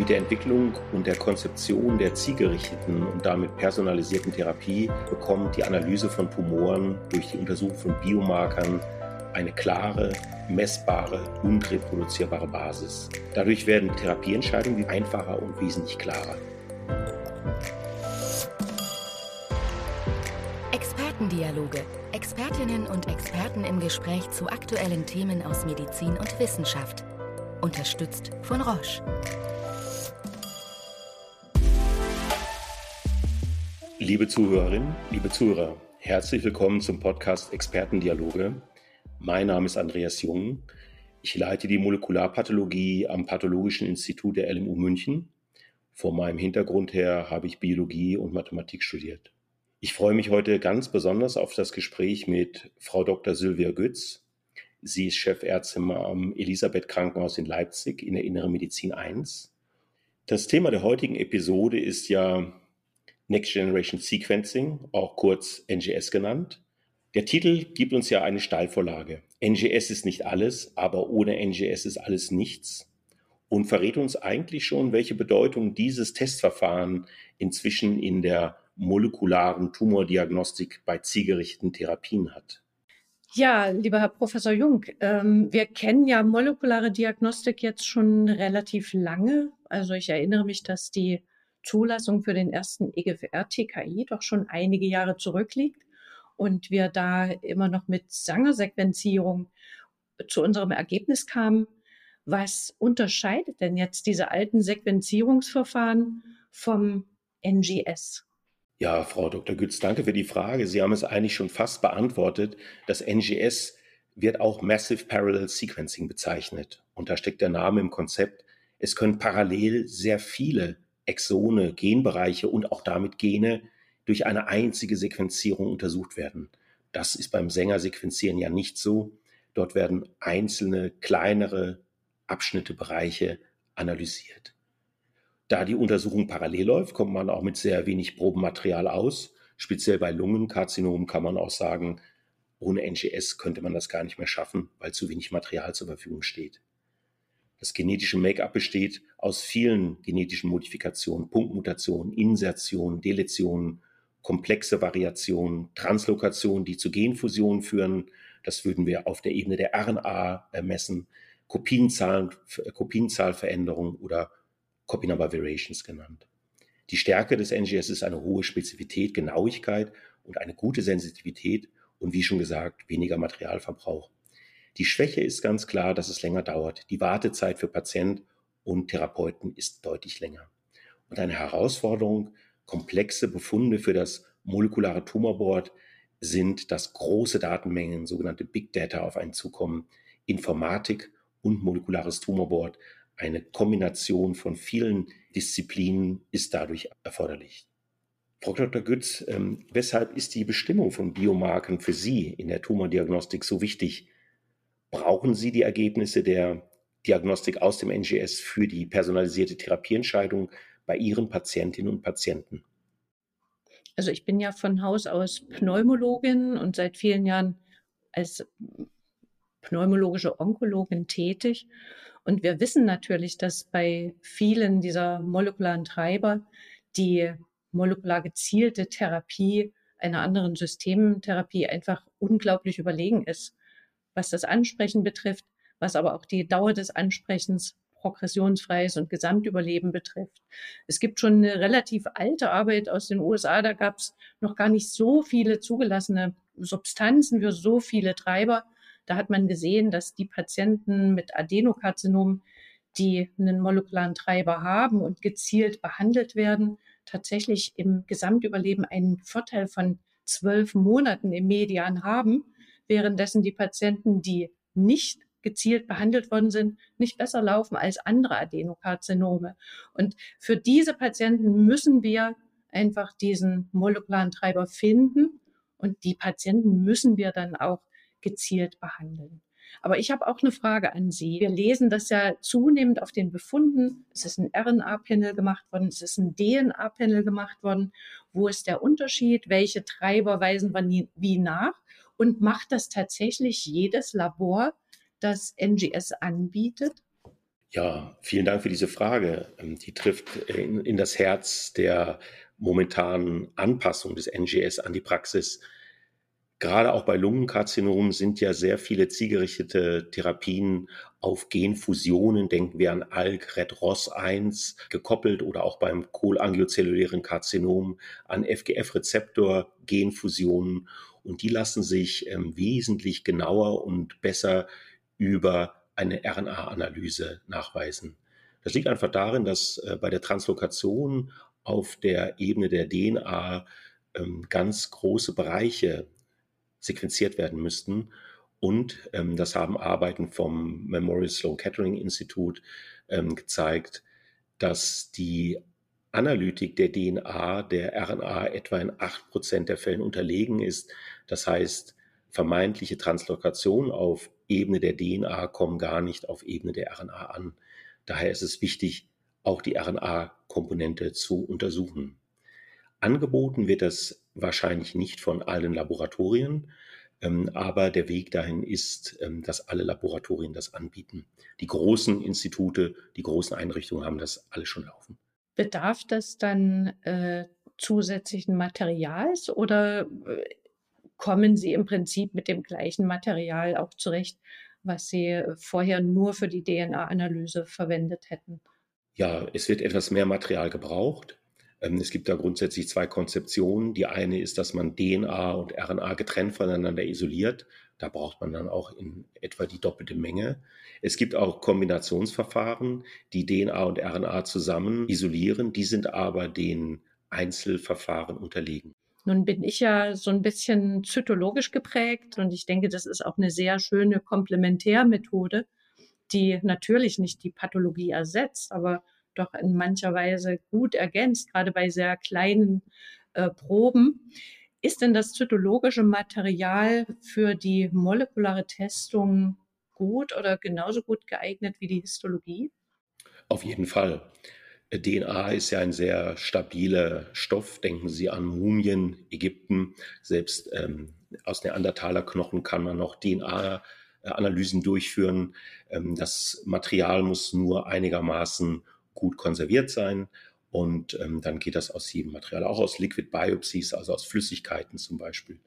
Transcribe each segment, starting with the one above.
Mit der Entwicklung und der Konzeption der zielgerichteten und damit personalisierten Therapie bekommt die Analyse von Tumoren durch die Untersuchung von Biomarkern eine klare, messbare und reproduzierbare Basis. Dadurch werden Therapieentscheidungen einfacher und wesentlich klarer. Expertendialoge. Expertinnen und Experten im Gespräch zu aktuellen Themen aus Medizin und Wissenschaft. Unterstützt von Roche. Liebe Zuhörerinnen, liebe Zuhörer, herzlich willkommen zum Podcast Expertendialoge. Mein Name ist Andreas Jung. Ich leite die Molekularpathologie am Pathologischen Institut der LMU München. Vor meinem Hintergrund her habe ich Biologie und Mathematik studiert. Ich freue mich heute ganz besonders auf das Gespräch mit Frau Dr. Sylvia Götz. Sie ist Chefärztin am Elisabeth Krankenhaus in Leipzig in der Inneren Medizin 1. Das Thema der heutigen Episode ist ja Next Generation Sequencing, auch kurz NGS genannt. Der Titel gibt uns ja eine Steilvorlage. NGS ist nicht alles, aber ohne NGS ist alles nichts und verrät uns eigentlich schon, welche Bedeutung dieses Testverfahren inzwischen in der molekularen Tumordiagnostik bei zielgerichteten Therapien hat. Ja, lieber Herr Professor Jung, ähm, wir kennen ja molekulare Diagnostik jetzt schon relativ lange. Also ich erinnere mich, dass die Zulassung für den ersten EGFR-TKI doch schon einige Jahre zurückliegt und wir da immer noch mit Sanger-Sequenzierung zu unserem Ergebnis kamen. Was unterscheidet denn jetzt diese alten Sequenzierungsverfahren vom NGS? Ja, Frau Dr. Gütz, danke für die Frage. Sie haben es eigentlich schon fast beantwortet. Das NGS wird auch Massive Parallel Sequencing bezeichnet. Und da steckt der Name im Konzept. Es können parallel sehr viele Exone, Genbereiche und auch damit Gene durch eine einzige Sequenzierung untersucht werden. Das ist beim Sänger-Sequenzieren ja nicht so. Dort werden einzelne kleinere Abschnitte, Bereiche analysiert. Da die Untersuchung parallel läuft, kommt man auch mit sehr wenig Probenmaterial aus. Speziell bei Lungenkarzinomen kann man auch sagen, ohne NGS könnte man das gar nicht mehr schaffen, weil zu wenig Material zur Verfügung steht. Das genetische Make-up besteht aus vielen genetischen Modifikationen, Punktmutationen, Insertionen, Deletionen, komplexe Variationen, Translokationen, die zu Genfusionen führen. Das würden wir auf der Ebene der RNA messen, Kopienzahlen, Kopienzahlveränderungen oder Copy Number Variations genannt. Die Stärke des NGS ist eine hohe Spezifität, Genauigkeit und eine gute Sensitivität und wie schon gesagt, weniger Materialverbrauch. Die Schwäche ist ganz klar, dass es länger dauert. Die Wartezeit für Patient und Therapeuten ist deutlich länger. Und eine Herausforderung, komplexe Befunde für das molekulare Tumorboard sind, dass große Datenmengen, sogenannte Big Data, auf einen zukommen. Informatik und molekulares Tumorboard, eine Kombination von vielen Disziplinen ist dadurch erforderlich. Frau Dr. Gütz, ähm, weshalb ist die Bestimmung von Biomarken für Sie in der Tumordiagnostik so wichtig? Brauchen Sie die Ergebnisse der Diagnostik aus dem NGS für die personalisierte Therapieentscheidung bei Ihren Patientinnen und Patienten? Also ich bin ja von Haus aus Pneumologin und seit vielen Jahren als pneumologische Onkologin tätig. Und wir wissen natürlich, dass bei vielen dieser molekularen Treiber die molekular gezielte Therapie einer anderen Systemtherapie einfach unglaublich überlegen ist was das Ansprechen betrifft, was aber auch die Dauer des Ansprechens progressionsfreies und Gesamtüberleben betrifft. Es gibt schon eine relativ alte Arbeit aus den USA, da gab es noch gar nicht so viele zugelassene Substanzen für so viele Treiber. Da hat man gesehen, dass die Patienten mit Adenokarzinom, die einen molekularen Treiber haben und gezielt behandelt werden, tatsächlich im Gesamtüberleben einen Vorteil von zwölf Monaten im Median haben währenddessen die Patienten, die nicht gezielt behandelt worden sind, nicht besser laufen als andere Adenokarzinome. Und für diese Patienten müssen wir einfach diesen molekularen Treiber finden und die Patienten müssen wir dann auch gezielt behandeln. Aber ich habe auch eine Frage an Sie. Wir lesen das ja zunehmend auf den Befunden. Es ist ein RNA-Panel gemacht worden, es ist ein DNA-Panel gemacht worden. Wo ist der Unterschied? Welche Treiber weisen wir wie nach? Und macht das tatsächlich jedes Labor, das NGS anbietet? Ja, vielen Dank für diese Frage. Ähm, die trifft in, in das Herz der momentanen Anpassung des NGS an die Praxis. Gerade auch bei Lungenkarzinomen sind ja sehr viele zielgerichtete Therapien auf Genfusionen, denken wir an ALK, RED-ROS1 gekoppelt oder auch beim cholangiozellulären Karzinom an FGF-Rezeptor-Genfusionen. Und die lassen sich ähm, wesentlich genauer und besser über eine RNA-Analyse nachweisen. Das liegt einfach darin, dass äh, bei der Translokation auf der Ebene der DNA ähm, ganz große Bereiche sequenziert werden müssten. Und ähm, das haben Arbeiten vom Memorial Sloan Kettering Institut ähm, gezeigt, dass die Analytik der DNA der RNA etwa in acht Prozent der Fällen unterlegen ist. Das heißt, vermeintliche Translokation auf Ebene der DNA kommen gar nicht auf Ebene der RNA an. Daher ist es wichtig, auch die RNA-Komponente zu untersuchen. Angeboten wird das wahrscheinlich nicht von allen Laboratorien, ähm, aber der Weg dahin ist, ähm, dass alle Laboratorien das anbieten. Die großen Institute, die großen Einrichtungen haben das alle schon laufen. Bedarf das dann äh, zusätzlichen Materials oder äh, kommen Sie im Prinzip mit dem gleichen Material auch zurecht, was Sie vorher nur für die DNA-Analyse verwendet hätten? Ja, es wird etwas mehr Material gebraucht. Ähm, es gibt da grundsätzlich zwei Konzeptionen. Die eine ist, dass man DNA und RNA getrennt voneinander isoliert. Da braucht man dann auch in etwa die doppelte Menge. Es gibt auch Kombinationsverfahren, die DNA und RNA zusammen isolieren. Die sind aber den Einzelverfahren unterlegen. Nun bin ich ja so ein bisschen zytologisch geprägt und ich denke, das ist auch eine sehr schöne Komplementärmethode, die natürlich nicht die Pathologie ersetzt, aber doch in mancher Weise gut ergänzt, gerade bei sehr kleinen äh, Proben. Ist denn das zytologische Material für die molekulare Testung gut oder genauso gut geeignet wie die Histologie? Auf jeden Fall. DNA ist ja ein sehr stabiler Stoff. Denken Sie an Mumien, Ägypten. Selbst ähm, aus Neandertaler Knochen kann man noch DNA-Analysen durchführen. Ähm, das Material muss nur einigermaßen gut konserviert sein. Und ähm, dann geht das aus jedem Material, auch aus Liquid Biopsies, also aus Flüssigkeiten zum Beispiel.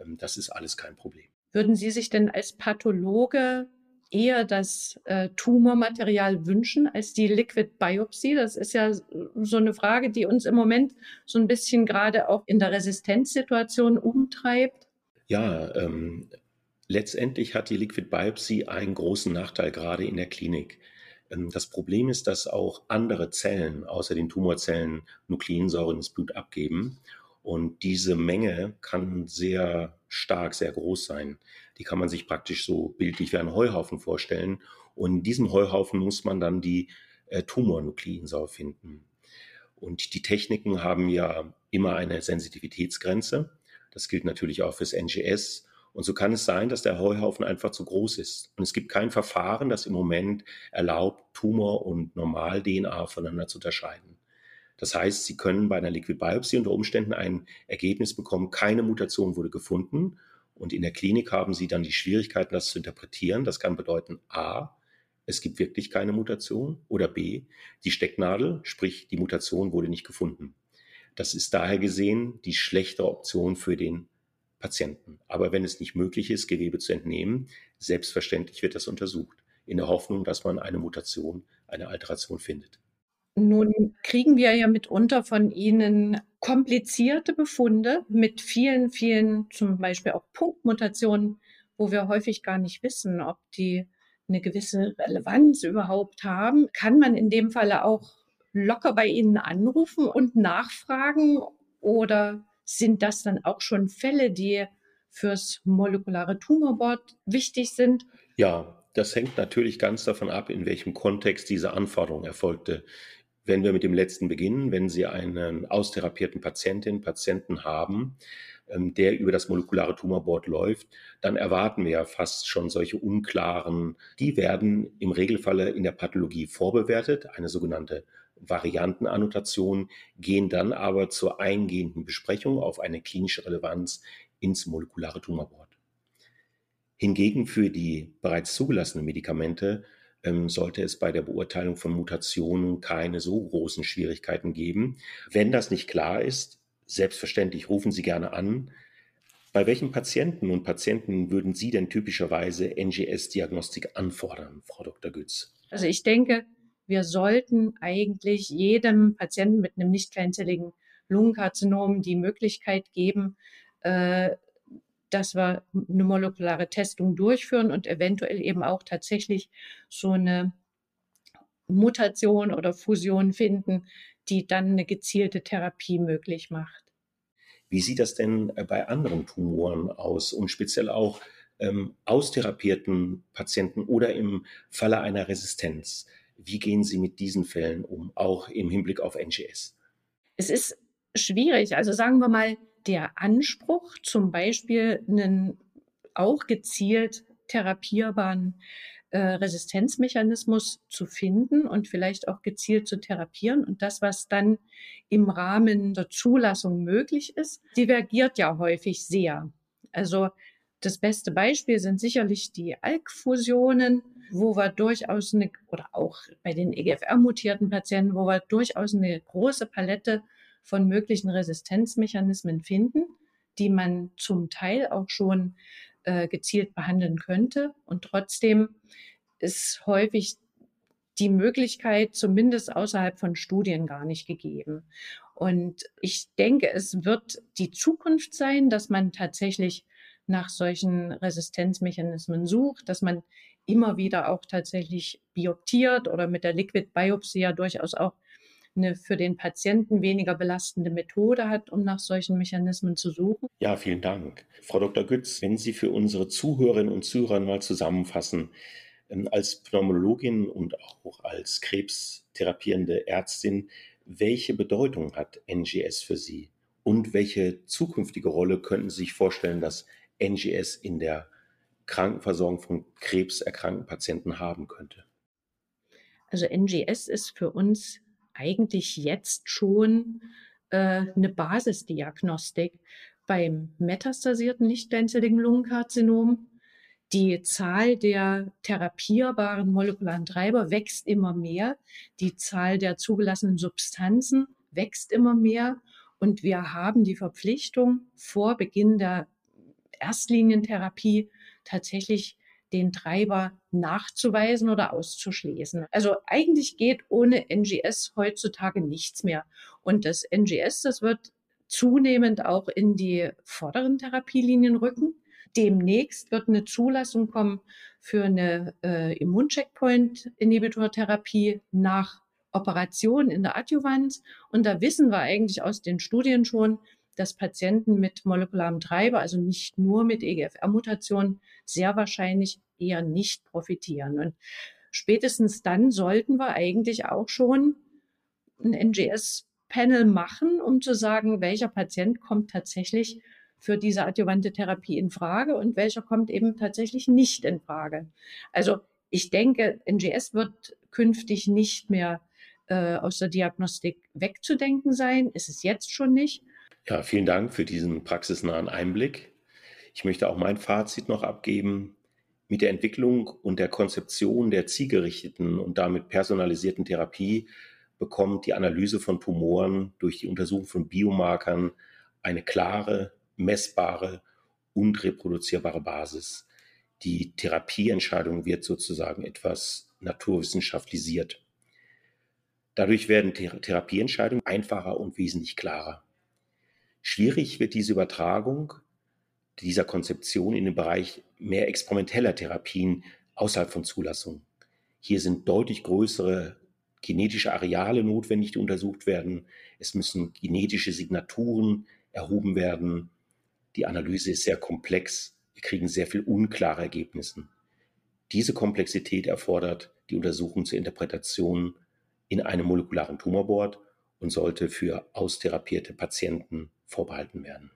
Ähm, das ist alles kein Problem. Würden Sie sich denn als Pathologe eher das äh, Tumormaterial wünschen als die Liquid Biopsy? Das ist ja so eine Frage, die uns im Moment so ein bisschen gerade auch in der Resistenzsituation umtreibt. Ja, ähm, letztendlich hat die Liquid Biopsy einen großen Nachteil gerade in der Klinik. Ähm, das Problem ist, dass auch andere Zellen außer den Tumorzellen Nukleinsäuren ins Blut abgeben. Und diese Menge kann sehr stark, sehr groß sein. Die kann man sich praktisch so bildlich wie einen Heuhaufen vorstellen. Und in diesem Heuhaufen muss man dann die äh, Tumornukleinsäure finden. Und die Techniken haben ja immer eine Sensitivitätsgrenze. Das gilt natürlich auch fürs NGS. Und so kann es sein, dass der Heuhaufen einfach zu groß ist. Und es gibt kein Verfahren, das im Moment erlaubt, Tumor und Normal-DNA voneinander zu unterscheiden. Das heißt, Sie können bei einer Liquid Biopsy unter Umständen ein Ergebnis bekommen, keine Mutation wurde gefunden. Und in der Klinik haben Sie dann die Schwierigkeiten, das zu interpretieren. Das kann bedeuten, a, es gibt wirklich keine Mutation oder b, die Stecknadel, sprich die Mutation wurde nicht gefunden. Das ist daher gesehen die schlechtere Option für den Patienten. Aber wenn es nicht möglich ist, Gewebe zu entnehmen, selbstverständlich wird das untersucht, in der Hoffnung, dass man eine Mutation, eine Alteration findet. Nun kriegen wir ja mitunter von Ihnen komplizierte Befunde mit vielen, vielen, zum Beispiel auch Punktmutationen, wo wir häufig gar nicht wissen, ob die eine gewisse Relevanz überhaupt haben. Kann man in dem Falle auch locker bei Ihnen anrufen und nachfragen oder sind das dann auch schon Fälle, die fürs molekulare Tumorboard wichtig sind? Ja, das hängt natürlich ganz davon ab, in welchem Kontext diese Anforderung erfolgte. Wenn wir mit dem letzten beginnen, wenn Sie einen austherapierten Patientin, Patienten haben, ähm, der über das molekulare Tumorboard läuft, dann erwarten wir ja fast schon solche unklaren, die werden im Regelfalle in der Pathologie vorbewertet, eine sogenannte Variantenannotation, gehen dann aber zur eingehenden Besprechung auf eine klinische Relevanz ins molekulare Tumorboard. Hingegen für die bereits zugelassenen Medikamente ähm, sollte es bei der Beurteilung von Mutationen keine so großen Schwierigkeiten geben. Wenn das nicht klar ist, selbstverständlich rufen Sie gerne an. Bei welchen Patienten und Patienten würden Sie denn typischerweise NGS-Diagnostik anfordern, Frau Dr. Gütz? Also ich denke, wir sollten eigentlich jedem Patienten mit einem nicht kleinzelligen Lungenkarzinom die Möglichkeit geben, äh, dass wir eine molekulare Testung durchführen und eventuell eben auch tatsächlich so eine Mutation oder Fusion finden, die dann eine gezielte Therapie möglich macht. Wie sieht das denn äh, bei anderen Tumoren aus und speziell auch ähm, austherapierten Patienten oder im Falle einer Resistenz? Wie gehen Sie mit diesen Fällen um, auch im Hinblick auf NGS? Es ist schwierig. Also sagen wir mal, der Anspruch, zum Beispiel einen auch gezielt therapierbaren äh, Resistenzmechanismus zu finden und vielleicht auch gezielt zu therapieren. Und das, was dann im Rahmen der Zulassung möglich ist, divergiert ja häufig sehr. Also das beste Beispiel sind sicherlich die ALK-Fusionen, wo wir durchaus eine, oder auch bei den EGFR-mutierten Patienten, wo wir durchaus eine große Palette von möglichen Resistenzmechanismen finden, die man zum Teil auch schon äh, gezielt behandeln könnte. Und trotzdem ist häufig die Möglichkeit, zumindest außerhalb von Studien, gar nicht gegeben. Und ich denke, es wird die Zukunft sein, dass man tatsächlich nach solchen Resistenzmechanismen sucht, dass man immer wieder auch tatsächlich bioptiert oder mit der Liquid Biopsie ja durchaus auch eine für den Patienten weniger belastende Methode hat, um nach solchen Mechanismen zu suchen. Ja, vielen Dank. Frau Dr. Gütz, wenn Sie für unsere Zuhörerinnen und Zuhörer mal zusammenfassen, ähm, als Pneumologin und auch als krebstherapierende Ärztin, welche Bedeutung hat NGS für Sie? Und welche zukünftige Rolle könnten Sie sich vorstellen, dass NGS in der Krankenversorgung von krebserkrankten Patienten haben könnte? Also NGS ist für uns eigentlich jetzt schon äh, eine Basisdiagnostik beim metastasierten nicht-glänzeligen Lungenkarzinom. Die Zahl der therapierbaren molekularen Treiber wächst immer mehr. Die Zahl der zugelassenen Substanzen wächst immer mehr. Und wir haben die Verpflichtung, vor Beginn der Erstlinientherapie tatsächlich den Treiber nachzuweisen oder auszuschließen. Also eigentlich geht ohne NGS heutzutage nichts mehr. Und das NGS, das wird zunehmend auch in die vorderen Therapielinien rücken. Demnächst wird eine Zulassung kommen für eine äh, Immuncheckpoint-Inhibitor-Therapie nach Operation in der Adjuvanz. Und da wissen wir eigentlich aus den Studien schon, dass Patienten mit molekularem Treiber, also nicht nur mit EGFR-Mutationen, sehr wahrscheinlich eher nicht profitieren. Und spätestens dann sollten wir eigentlich auch schon ein NGS-Panel machen, um zu sagen, welcher Patient kommt tatsächlich für diese adjuvante Therapie in Frage und welcher kommt eben tatsächlich nicht in Frage. Also ich denke, NGS wird künftig nicht mehr äh, aus der Diagnostik wegzudenken sein. Ist es jetzt schon nicht. Ja, vielen Dank für diesen praxisnahen Einblick. Ich möchte auch mein Fazit noch abgeben. Mit der Entwicklung und der Konzeption der zielgerichteten und damit personalisierten Therapie bekommt die Analyse von Tumoren durch die Untersuchung von Biomarkern eine klare, messbare und reproduzierbare Basis. Die Therapieentscheidung wird sozusagen etwas naturwissenschaftliert. Dadurch werden Therapieentscheidungen einfacher und wesentlich klarer. Schwierig wird diese Übertragung dieser Konzeption in den Bereich mehr experimenteller Therapien außerhalb von Zulassung. Hier sind deutlich größere genetische Areale notwendig, die untersucht werden. Es müssen genetische Signaturen erhoben werden. Die Analyse ist sehr komplex. Wir kriegen sehr viel unklare Ergebnisse. Diese Komplexität erfordert die Untersuchung zur Interpretation in einem molekularen Tumorboard und sollte für austherapierte Patienten vorbehalten werden.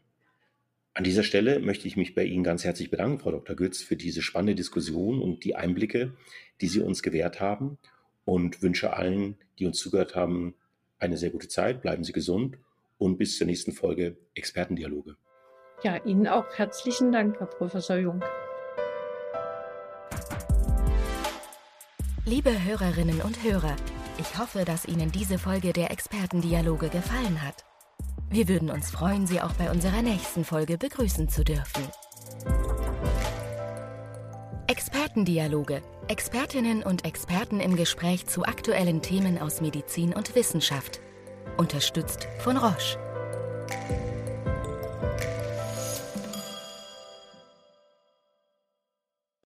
An dieser Stelle möchte ich mich bei Ihnen ganz herzlich bedanken, Frau Dr. Götz, für diese spannende Diskussion und die Einblicke, die Sie uns gewährt haben und wünsche allen, die uns zugehört haben, eine sehr gute Zeit. Bleiben Sie gesund und bis zur nächsten Folge Expertendialoge. Ja, Ihnen auch herzlichen Dank, Herr Professor Jung. Liebe Hörerinnen und Hörer, ich hoffe, dass Ihnen diese Folge der Expertendialoge gefallen hat. Wir würden uns freuen, Sie auch bei unserer nächsten Folge begrüßen zu dürfen. Expertendialoge. Expertinnen und Experten im Gespräch zu aktuellen Themen aus Medizin und Wissenschaft. Unterstützt von Roche.